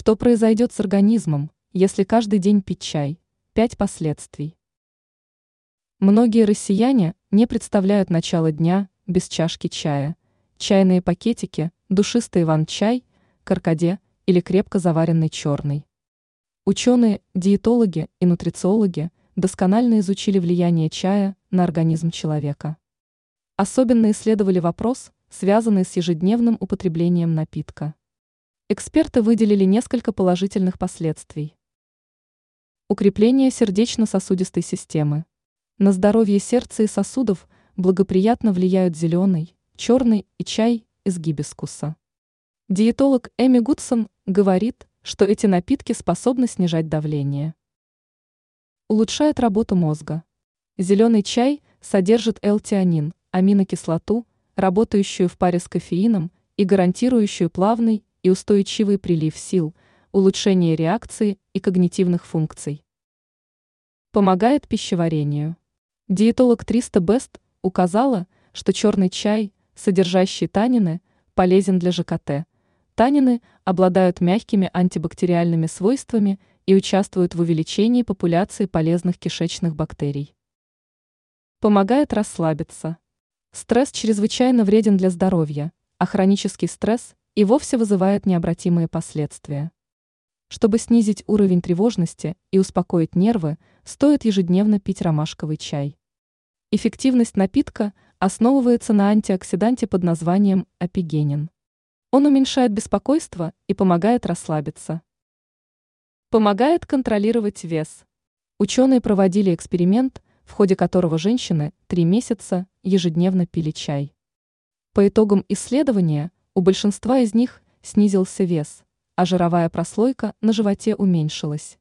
Что произойдет с организмом, если каждый день пить чай? Пять последствий. Многие россияне не представляют начало дня без чашки чая. Чайные пакетики, душистый иван-чай, каркаде или крепко заваренный черный. Ученые, диетологи и нутрициологи досконально изучили влияние чая на организм человека. Особенно исследовали вопрос, связанный с ежедневным употреблением напитка. Эксперты выделили несколько положительных последствий. Укрепление сердечно-сосудистой системы. На здоровье сердца и сосудов благоприятно влияют зеленый, черный и чай из гибискуса. Диетолог Эми Гудсон говорит, что эти напитки способны снижать давление. Улучшает работу мозга. Зеленый чай содержит L-тианин, аминокислоту, работающую в паре с кофеином и гарантирующую плавный и устойчивый прилив сил, улучшение реакции и когнитивных функций. Помогает пищеварению. Диетолог 300 Best указала, что черный чай, содержащий танины, полезен для ЖКТ. Танины обладают мягкими антибактериальными свойствами и участвуют в увеличении популяции полезных кишечных бактерий. Помогает расслабиться. Стресс чрезвычайно вреден для здоровья, а хронический стресс и вовсе вызывает необратимые последствия. Чтобы снизить уровень тревожности и успокоить нервы, стоит ежедневно пить ромашковый чай. Эффективность напитка основывается на антиоксиданте под названием апигенин. Он уменьшает беспокойство и помогает расслабиться. Помогает контролировать вес. Ученые проводили эксперимент, в ходе которого женщины три месяца ежедневно пили чай. По итогам исследования у большинства из них снизился вес, а жировая прослойка на животе уменьшилась.